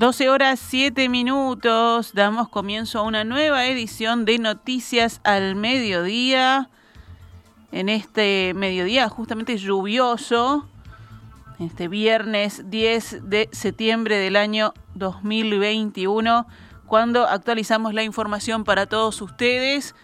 Doce horas siete minutos, damos comienzo a una nueva edición de Noticias al Mediodía. En este mediodía justamente lluvioso, este viernes 10 de septiembre del año 2021, cuando actualizamos la información para todos ustedes.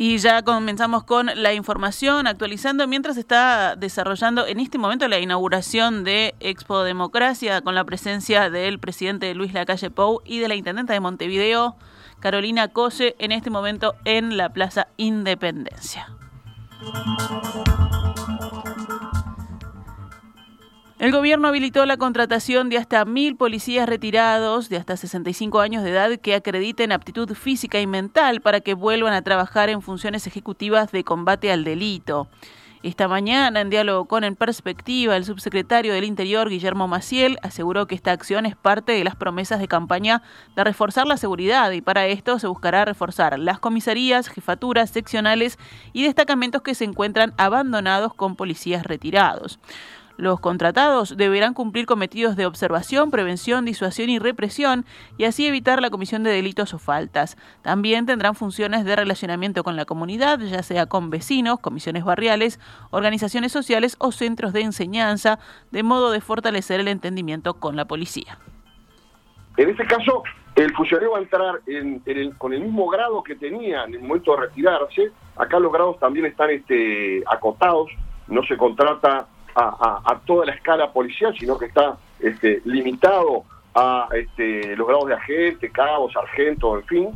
Y ya comenzamos con la información, actualizando mientras está desarrollando en este momento la inauguración de Expo Democracia con la presencia del presidente Luis Lacalle Pou y de la intendenta de Montevideo, Carolina Cose, en este momento en la Plaza Independencia. El gobierno habilitó la contratación de hasta mil policías retirados de hasta 65 años de edad que acrediten aptitud física y mental para que vuelvan a trabajar en funciones ejecutivas de combate al delito. Esta mañana, en diálogo con En Perspectiva, el subsecretario del Interior, Guillermo Maciel, aseguró que esta acción es parte de las promesas de campaña de reforzar la seguridad y para esto se buscará reforzar las comisarías, jefaturas seccionales y destacamentos que se encuentran abandonados con policías retirados. Los contratados deberán cumplir cometidos de observación, prevención, disuasión y represión y así evitar la comisión de delitos o faltas. También tendrán funciones de relacionamiento con la comunidad, ya sea con vecinos, comisiones barriales, organizaciones sociales o centros de enseñanza, de modo de fortalecer el entendimiento con la policía. En este caso, el funcionario va a entrar con el mismo grado que tenía en el momento de retirarse. Acá los grados también están este, acotados, no se contrata a, toda la escala policial, sino que está este, limitado a este, los grados de agente, cabo, sargento, en fin,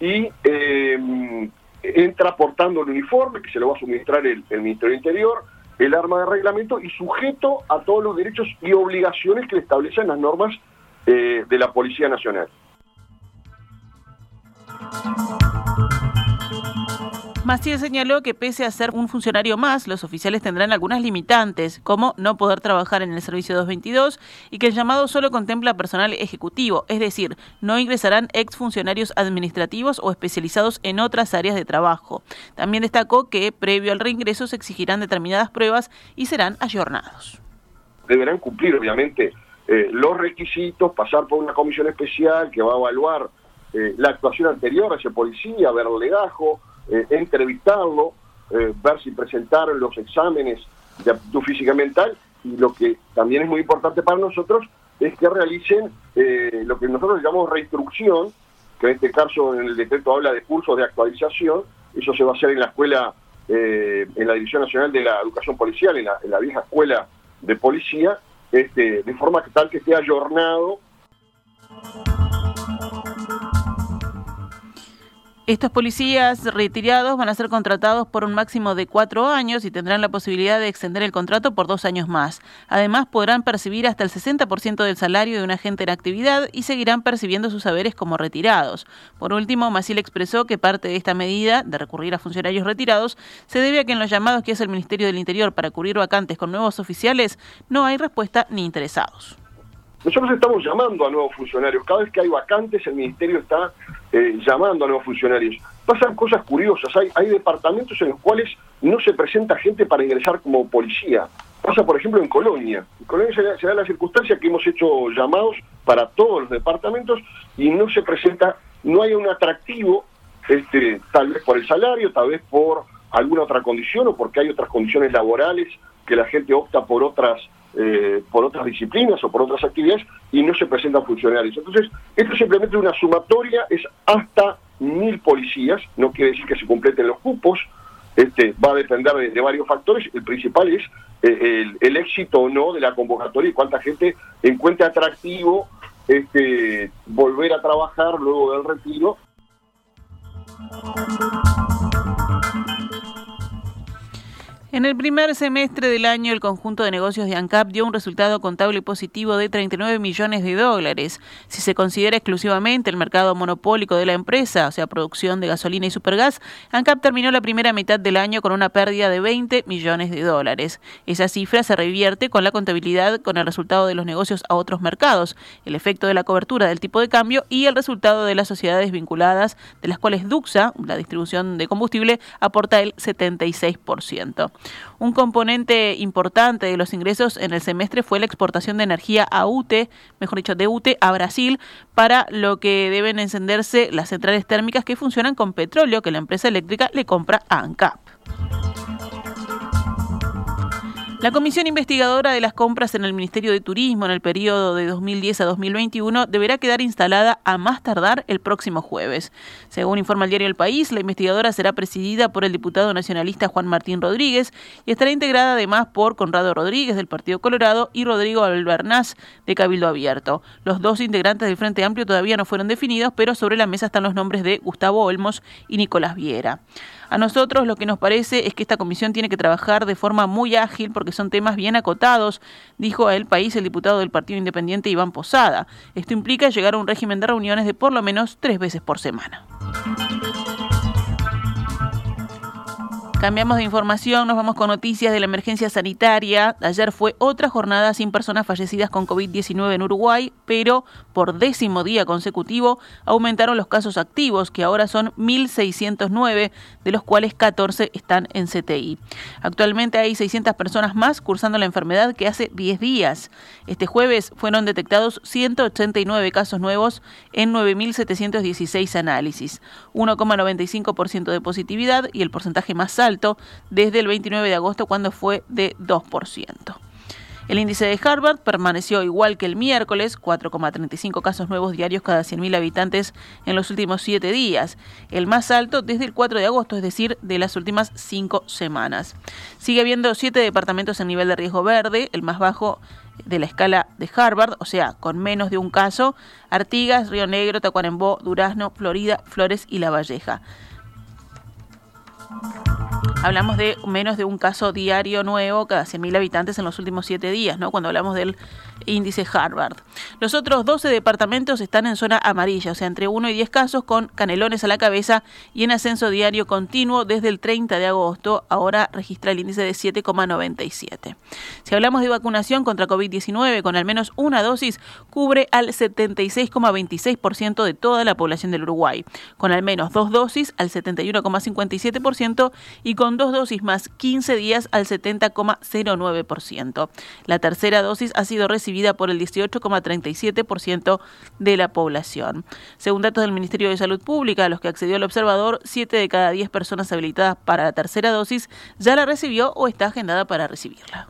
y eh, entra portando el uniforme que se lo va a suministrar el, Ministerio del Interior, el arma de reglamento y sujeto a todos los derechos y obligaciones que le establecen las normas eh, de la Policía Nacional. Maciel señaló que pese a ser un funcionario más, los oficiales tendrán algunas limitantes, como no poder trabajar en el servicio 222 y que el llamado solo contempla personal ejecutivo, es decir, no ingresarán exfuncionarios administrativos o especializados en otras áreas de trabajo. También destacó que previo al reingreso se exigirán determinadas pruebas y serán ayornados. Deberán cumplir, obviamente, eh, los requisitos, pasar por una comisión especial que va a evaluar eh, la actuación anterior a ese policía, ver legajo, eh, entrevistarlo, eh, ver si presentaron los exámenes de aptitud física mental y lo que también es muy importante para nosotros es que realicen eh, lo que nosotros llamamos reinstrucción, que en este caso en el decreto habla de cursos de actualización, eso se va a hacer en la escuela, en la División Nacional de la Educación Policial, en la, vieja escuela de policía, este, de forma tal que esté ayornado Estos policías retirados van a ser contratados por un máximo de cuatro años y tendrán la posibilidad de extender el contrato por dos años más. Además, podrán percibir hasta el 60% del salario de un agente en actividad y seguirán percibiendo sus saberes como retirados. Por último, Maciel expresó que parte de esta medida, de recurrir a funcionarios retirados, se debe a que en los llamados que hace el Ministerio del Interior para cubrir vacantes con nuevos oficiales no hay respuesta ni interesados. Nosotros estamos llamando a nuevos funcionarios. Cada vez que hay vacantes, el Ministerio está eh, llamando a nuevos funcionarios. Pasan cosas curiosas. Hay, hay departamentos en los cuales no se presenta gente para ingresar como policía. Pasa, por ejemplo, en Colonia. En Colonia se da, la circunstancia que hemos hecho llamados para todos los departamentos y no se presenta, no hay un atractivo, este, tal vez por el salario, tal vez por alguna otra condición o porque hay otras condiciones laborales que la gente opta por otras eh, por otras disciplinas o por otras actividades y no se presentan funcionarios. Entonces, esto es simplemente una sumatoria, es hasta mil policías, no quiere decir que se completen los cupos, este, va a depender de, varios factores, el principal es eh, el, éxito o no de la convocatoria y cuánta gente encuentra atractivo este, volver a trabajar luego del retiro. En el primer semestre del año, el conjunto de negocios de ANCAP dio un resultado contable positivo de 39 millones de dólares. Si se considera exclusivamente el mercado monopólico de la empresa, o sea, producción de gasolina y supergas, ANCAP terminó la primera mitad del año con una pérdida de 20 millones de dólares. Esa cifra se revierte con la contabilidad con el resultado de los negocios a otros mercados, el efecto de la cobertura del tipo de cambio y el resultado de las sociedades vinculadas, de las cuales Duxa, la distribución de combustible, aporta el 76%. Un componente importante de los ingresos en el semestre fue la exportación de energía a UTE, mejor dicho, de UTE a Brasil, para lo que deben encenderse las centrales térmicas que funcionan con petróleo que la empresa eléctrica le compra a ANCAP. La comisión investigadora de las compras en el Ministerio de Turismo en el periodo de 2010 a 2021 deberá quedar instalada a más tardar el próximo jueves. Según informa el diario El País, la investigadora será presidida por el diputado nacionalista Juan Martín Rodríguez y estará integrada además por Conrado Rodríguez del Partido Colorado y Rodrigo Albernaz de Cabildo Abierto. Los dos integrantes del Frente Amplio todavía no fueron definidos, pero sobre la mesa están los nombres de Gustavo Olmos y Nicolás Viera. A nosotros lo que nos parece es que esta comisión tiene que trabajar de forma muy ágil porque son temas bien acotados, dijo a El País el diputado del Partido Independiente Iván Posada. Esto implica llegar a un régimen de reuniones de por lo menos tres veces por semana. Cambiamos de información, nos vamos con noticias de la emergencia sanitaria. Ayer fue otra jornada sin personas fallecidas con COVID-19 en Uruguay, pero por décimo día consecutivo aumentaron los casos activos, que ahora son 1.609, de los cuales 14 están en CTI. Actualmente hay 600 personas más cursando la enfermedad que hace 10 días. Este jueves fueron detectados 189 casos nuevos en 9.716 análisis, 1,95% de positividad y el porcentaje más alto desde el 29 de agosto cuando fue de 2%. El índice de Harvard permaneció igual que el miércoles, 4,35 casos nuevos diarios cada 100.000 habitantes en los últimos siete días, el más alto desde el 4 de agosto, es decir, de las últimas cinco semanas. Sigue habiendo siete departamentos en nivel de riesgo verde, el más bajo de la escala de Harvard, o sea, con menos de un caso, Artigas, Río Negro, Tacuarembó, Durazno, Florida, Flores y La Valleja. Hablamos de menos de un caso diario nuevo cada 100.000 habitantes en los últimos siete días, ¿no? Cuando hablamos del índice Harvard. Los otros 12 departamentos están en zona amarilla, o sea, entre 1 y 10 casos con canelones a la cabeza y en ascenso diario continuo desde el 30 de agosto. Ahora registra el índice de 7,97. Si hablamos de vacunación contra COVID-19 con al menos una dosis, cubre al 76,26% de toda la población del Uruguay. Con al menos dos dosis al 71,57% y dos dosis más 15 días al 70,09%. La tercera dosis ha sido recibida por el 18,37% de la población. Según datos del Ministerio de Salud Pública, a los que accedió el observador, 7 de cada 10 personas habilitadas para la tercera dosis ya la recibió o está agendada para recibirla.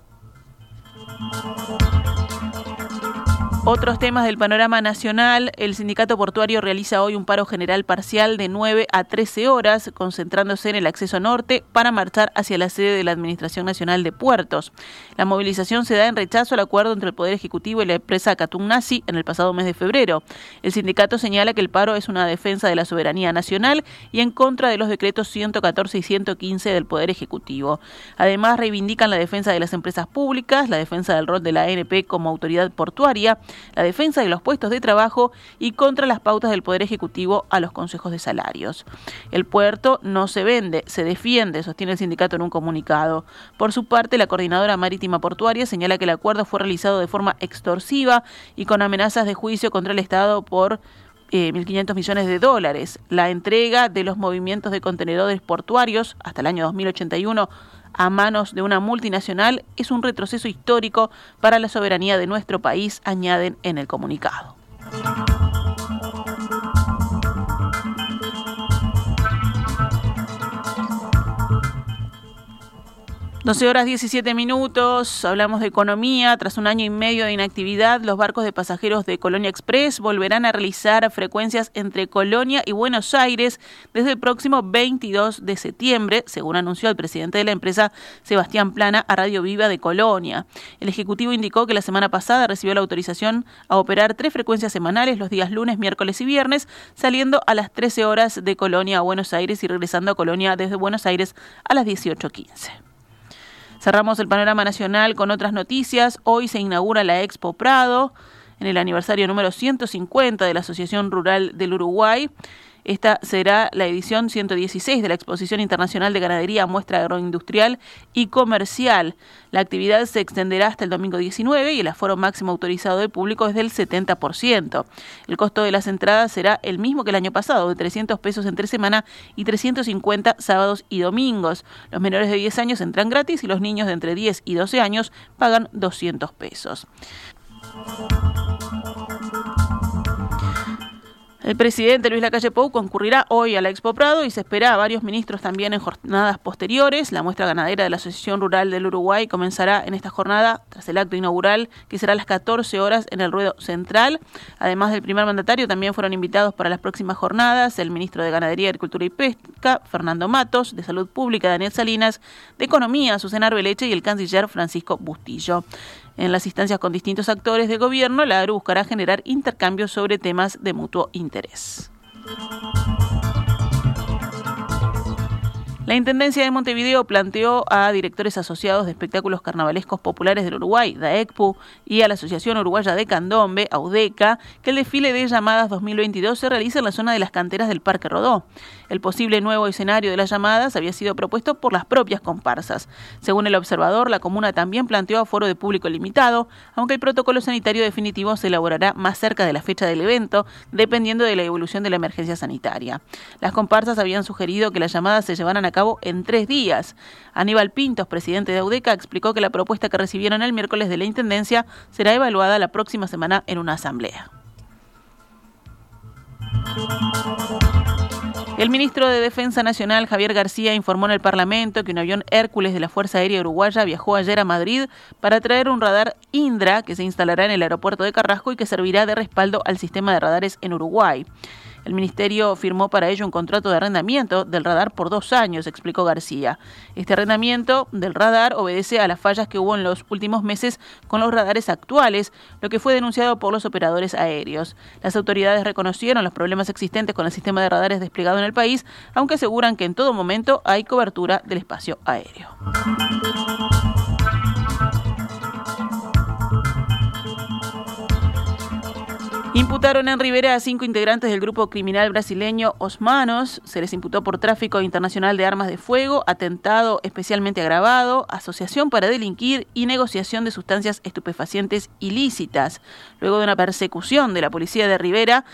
Otros temas del panorama nacional. El sindicato portuario realiza hoy un paro general parcial de 9 a 13 horas, concentrándose en el acceso norte para marchar hacia la sede de la Administración Nacional de Puertos. La movilización se da en rechazo al acuerdo entre el Poder Ejecutivo y la empresa Catunasi en el pasado mes de febrero. El sindicato señala que el paro es una defensa de la soberanía nacional y en contra de los decretos 114 y 115 del Poder Ejecutivo. Además, reivindican la defensa de las empresas públicas, la defensa del rol de la ANP como autoridad portuaria, la defensa de los puestos de trabajo y contra las pautas del Poder Ejecutivo a los consejos de salarios. El puerto no se vende, se defiende, sostiene el sindicato en un comunicado. Por su parte, la coordinadora marítima portuaria señala que el acuerdo fue realizado de forma extorsiva y con amenazas de juicio contra el Estado por 1.500 eh, millones de dólares. La entrega de los movimientos de contenedores portuarios hasta el año 2081 a manos de una multinacional es un retroceso histórico para la soberanía de nuestro país, añaden en el comunicado. 12 horas 17 minutos, hablamos de economía. Tras un año y medio de inactividad, los barcos de pasajeros de Colonia Express volverán a realizar frecuencias entre Colonia y Buenos Aires desde el próximo 22 de septiembre, según anunció el presidente de la empresa, Sebastián Plana, a Radio Viva de Colonia. El Ejecutivo indicó que la semana pasada recibió la autorización a operar tres frecuencias semanales los días lunes, miércoles y viernes, saliendo a las 13 horas de Colonia a Buenos Aires y regresando a Colonia desde Buenos Aires a las 18.15. Cerramos el panorama nacional con otras noticias. Hoy se inaugura la Expo Prado en el aniversario número 150 de la Asociación Rural del Uruguay. Esta será la edición 116 de la Exposición Internacional de Ganadería, Muestra Agroindustrial y Comercial. La actividad se extenderá hasta el domingo 19 y el aforo máximo autorizado de público es del 70%. El costo de las entradas será el mismo que el año pasado, de 300 pesos entre semana y 350 sábados y domingos. Los menores de 10 años entran gratis y los niños de entre 10 y 12 años pagan 200 pesos. El presidente Luis Lacalle Pou concurrirá hoy a la Expo Prado y se espera a varios ministros también en jornadas posteriores. La muestra ganadera de la Asociación Rural del Uruguay comenzará en esta jornada tras el acto inaugural que será a las 14 horas en el ruedo central. Además del primer mandatario, también fueron invitados para las próximas jornadas el ministro de Ganadería, Agricultura y Pesca, Fernando Matos, de Salud Pública, Daniel Salinas, de Economía, Susana Arbeleche y el canciller Francisco Bustillo. En las instancias con distintos actores de gobierno, la ARU buscará generar intercambios sobre temas de mutuo interés. La Intendencia de Montevideo planteó a directores asociados de espectáculos carnavalescos populares del Uruguay, DAECPU, y a la Asociación Uruguaya de Candombe, AUDECA, que el desfile de llamadas 2022 se realice en la zona de las canteras del Parque Rodó. El posible nuevo escenario de las llamadas había sido propuesto por las propias comparsas. Según el observador, la comuna también planteó aforo de público limitado, aunque el protocolo sanitario definitivo se elaborará más cerca de la fecha del evento, dependiendo de la evolución de la emergencia sanitaria. Las comparsas habían sugerido que las llamadas se llevaran a cabo en tres días. Aníbal Pintos, presidente de Audeca, explicó que la propuesta que recibieron el miércoles de la Intendencia será evaluada la próxima semana en una asamblea. El ministro de Defensa Nacional, Javier García, informó en el Parlamento que un avión Hércules de la Fuerza Aérea Uruguaya viajó ayer a Madrid para traer un radar Indra que se instalará en el aeropuerto de Carrasco y que servirá de respaldo al sistema de radares en Uruguay. El ministerio firmó para ello un contrato de arrendamiento del radar por dos años, explicó García. Este arrendamiento del radar obedece a las fallas que hubo en los últimos meses con los radares actuales, lo que fue denunciado por los operadores aéreos. Las autoridades reconocieron los problemas existentes con el sistema de radares desplegado en el país, aunque aseguran que en todo momento hay cobertura del espacio aéreo. Imputaron en Rivera a cinco integrantes del grupo criminal brasileño Osmanos. Se les imputó por tráfico internacional de armas de fuego, atentado especialmente agravado, asociación para delinquir y negociación de sustancias estupefacientes ilícitas. Luego de una persecución de la policía de Rivera,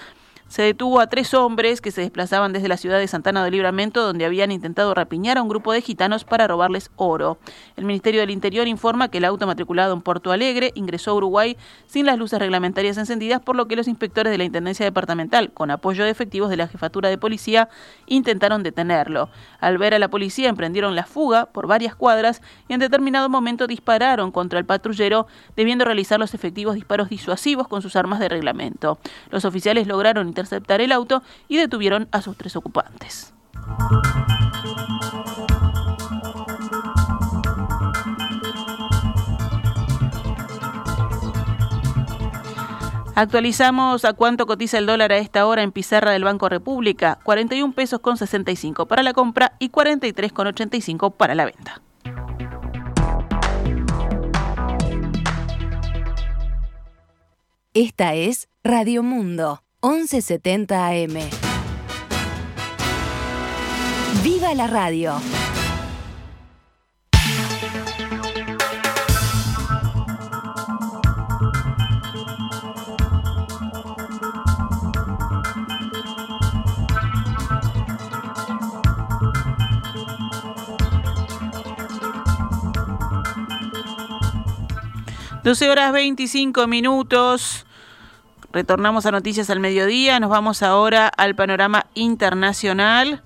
se detuvo a tres hombres que se desplazaban desde la ciudad de Santana del Libramento, donde habían intentado rapiñar a un grupo de gitanos para robarles oro. El Ministerio del Interior informa que el auto matriculado en Porto Alegre ingresó a Uruguay sin las luces reglamentarias encendidas, por lo que los inspectores de la Intendencia Departamental, con apoyo de efectivos de la Jefatura de Policía, intentaron detenerlo. Al ver a la policía, emprendieron la fuga por varias cuadras y en determinado momento dispararon contra el patrullero, debiendo realizar los efectivos disparos disuasivos con sus armas de reglamento. Los oficiales lograron interceptar el auto y detuvieron a sus tres ocupantes. Actualizamos a cuánto cotiza el dólar a esta hora en pizarra del Banco República, 41 pesos con 65 para la compra y 43 con 85 para la venta. Esta es Radio Mundo 1170 AM. ¡Viva la radio! Doce horas 25 minutos. Retornamos a Noticias al Mediodía, nos vamos ahora al panorama internacional.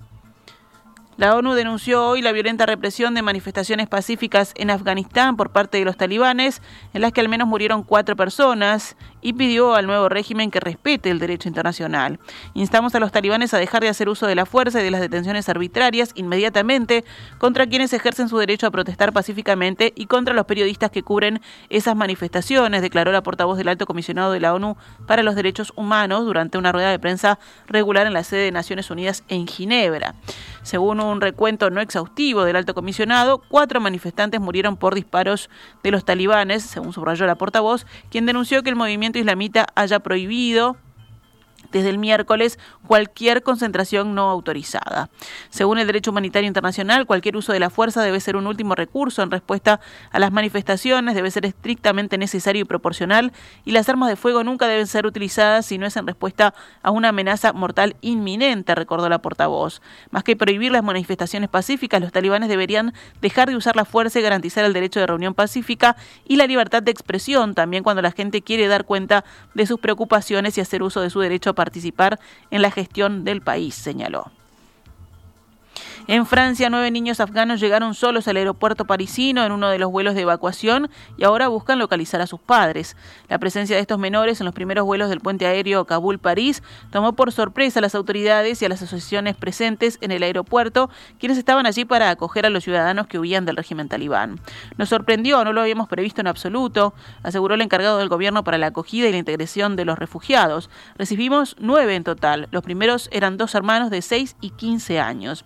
La ONU denunció hoy la violenta represión de manifestaciones pacíficas en Afganistán por parte de los talibanes, en las que al menos murieron cuatro personas y pidió al nuevo régimen que respete el derecho internacional. Instamos a los talibanes a dejar de hacer uso de la fuerza y de las detenciones arbitrarias inmediatamente contra quienes ejercen su derecho a protestar pacíficamente y contra los periodistas que cubren esas manifestaciones, declaró la portavoz del alto comisionado de la ONU para los Derechos Humanos durante una rueda de prensa regular en la sede de Naciones Unidas en Ginebra. Según un recuento no exhaustivo del alto comisionado, cuatro manifestantes murieron por disparos de los talibanes, según subrayó la portavoz, quien denunció que el movimiento islamita haya prohibido desde el miércoles cualquier concentración no autorizada. Según el derecho humanitario internacional, cualquier uso de la fuerza debe ser un último recurso en respuesta a las manifestaciones, debe ser estrictamente necesario y proporcional, y las armas de fuego nunca deben ser utilizadas si no es en respuesta a una amenaza mortal inminente, recordó la portavoz. Más que prohibir las manifestaciones pacíficas, los talibanes deberían dejar de usar la fuerza y garantizar el derecho de reunión pacífica y la libertad de expresión, también cuando la gente quiere dar cuenta de sus preocupaciones y hacer uso de su derecho a participar en la gestión del país, señaló. En Francia, nueve niños afganos llegaron solos al aeropuerto parisino en uno de los vuelos de evacuación y ahora buscan localizar a sus padres. La presencia de estos menores en los primeros vuelos del puente aéreo Kabul-París tomó por sorpresa a las autoridades y a las asociaciones presentes en el aeropuerto, quienes estaban allí para acoger a los ciudadanos que huían del régimen talibán. Nos sorprendió, no lo habíamos previsto en absoluto, aseguró el encargado del gobierno para la acogida y la integración de los refugiados. Recibimos nueve en total. Los primeros eran dos hermanos de 6 y 15 años.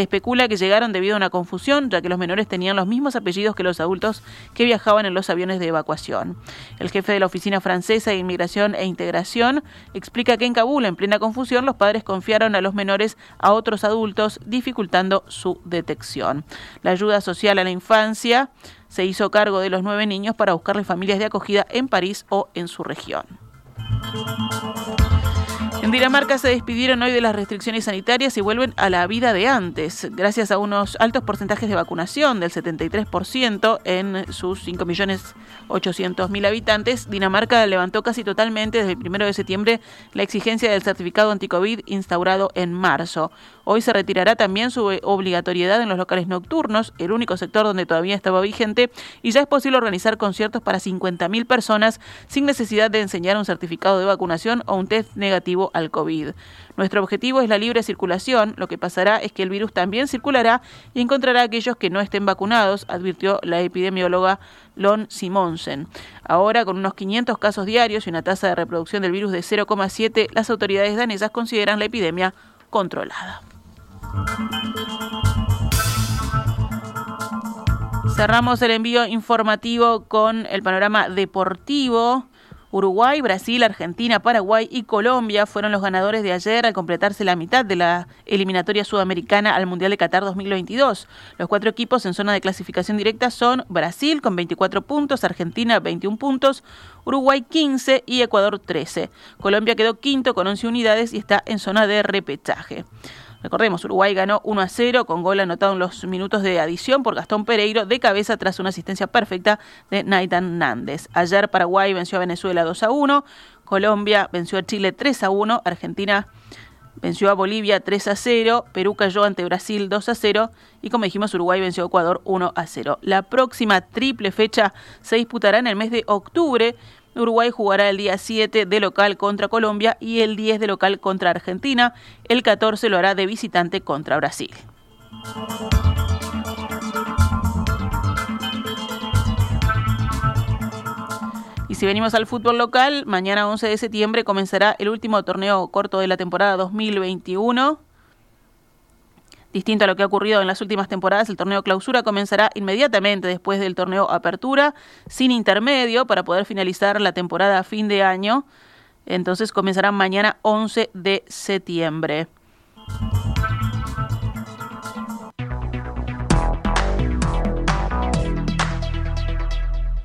Especula que llegaron debido a una confusión, ya que los menores tenían los mismos apellidos que los adultos que viajaban en los aviones de evacuación. El jefe de la Oficina Francesa de Inmigración e Integración explica que en Kabul, en plena confusión, los padres confiaron a los menores a otros adultos, dificultando su detección. La ayuda social a la infancia se hizo cargo de los nueve niños para buscarle familias de acogida en París o en su región. En Dinamarca se despidieron hoy de las restricciones sanitarias y vuelven a la vida de antes, gracias a unos altos porcentajes de vacunación del 73% en sus 5.800.000 habitantes. Dinamarca levantó casi totalmente desde el 1 de septiembre la exigencia del certificado anticovid instaurado en marzo. Hoy se retirará también su obligatoriedad en los locales nocturnos, el único sector donde todavía estaba vigente, y ya es posible organizar conciertos para 50.000 personas sin necesidad de enseñar un certificado de vacunación o un test negativo al COVID. Nuestro objetivo es la libre circulación, lo que pasará es que el virus también circulará y encontrará a aquellos que no estén vacunados, advirtió la epidemióloga Lon Simonsen. Ahora, con unos 500 casos diarios y una tasa de reproducción del virus de 0,7, las autoridades danesas consideran la epidemia controlada. Cerramos el envío informativo con el panorama deportivo. Uruguay, Brasil, Argentina, Paraguay y Colombia fueron los ganadores de ayer al completarse la mitad de la eliminatoria sudamericana al Mundial de Qatar 2022. Los cuatro equipos en zona de clasificación directa son Brasil con 24 puntos, Argentina 21 puntos, Uruguay 15 y Ecuador 13. Colombia quedó quinto con 11 unidades y está en zona de repechaje. Recordemos, Uruguay ganó 1 a 0 con gol anotado en los minutos de adición por Gastón Pereiro de cabeza tras una asistencia perfecta de Naitan Nández. Ayer Paraguay venció a Venezuela 2 a 1, Colombia venció a Chile 3 a 1, Argentina venció a Bolivia 3 a 0, Perú cayó ante Brasil 2 a 0 y como dijimos Uruguay venció a Ecuador 1 a 0. La próxima triple fecha se disputará en el mes de octubre Uruguay jugará el día 7 de local contra Colombia y el 10 de local contra Argentina. El 14 lo hará de visitante contra Brasil. Y si venimos al fútbol local, mañana 11 de septiembre comenzará el último torneo corto de la temporada 2021. Distinto a lo que ha ocurrido en las últimas temporadas, el torneo clausura comenzará inmediatamente después del torneo apertura, sin intermedio, para poder finalizar la temporada a fin de año. Entonces comenzará mañana 11 de septiembre.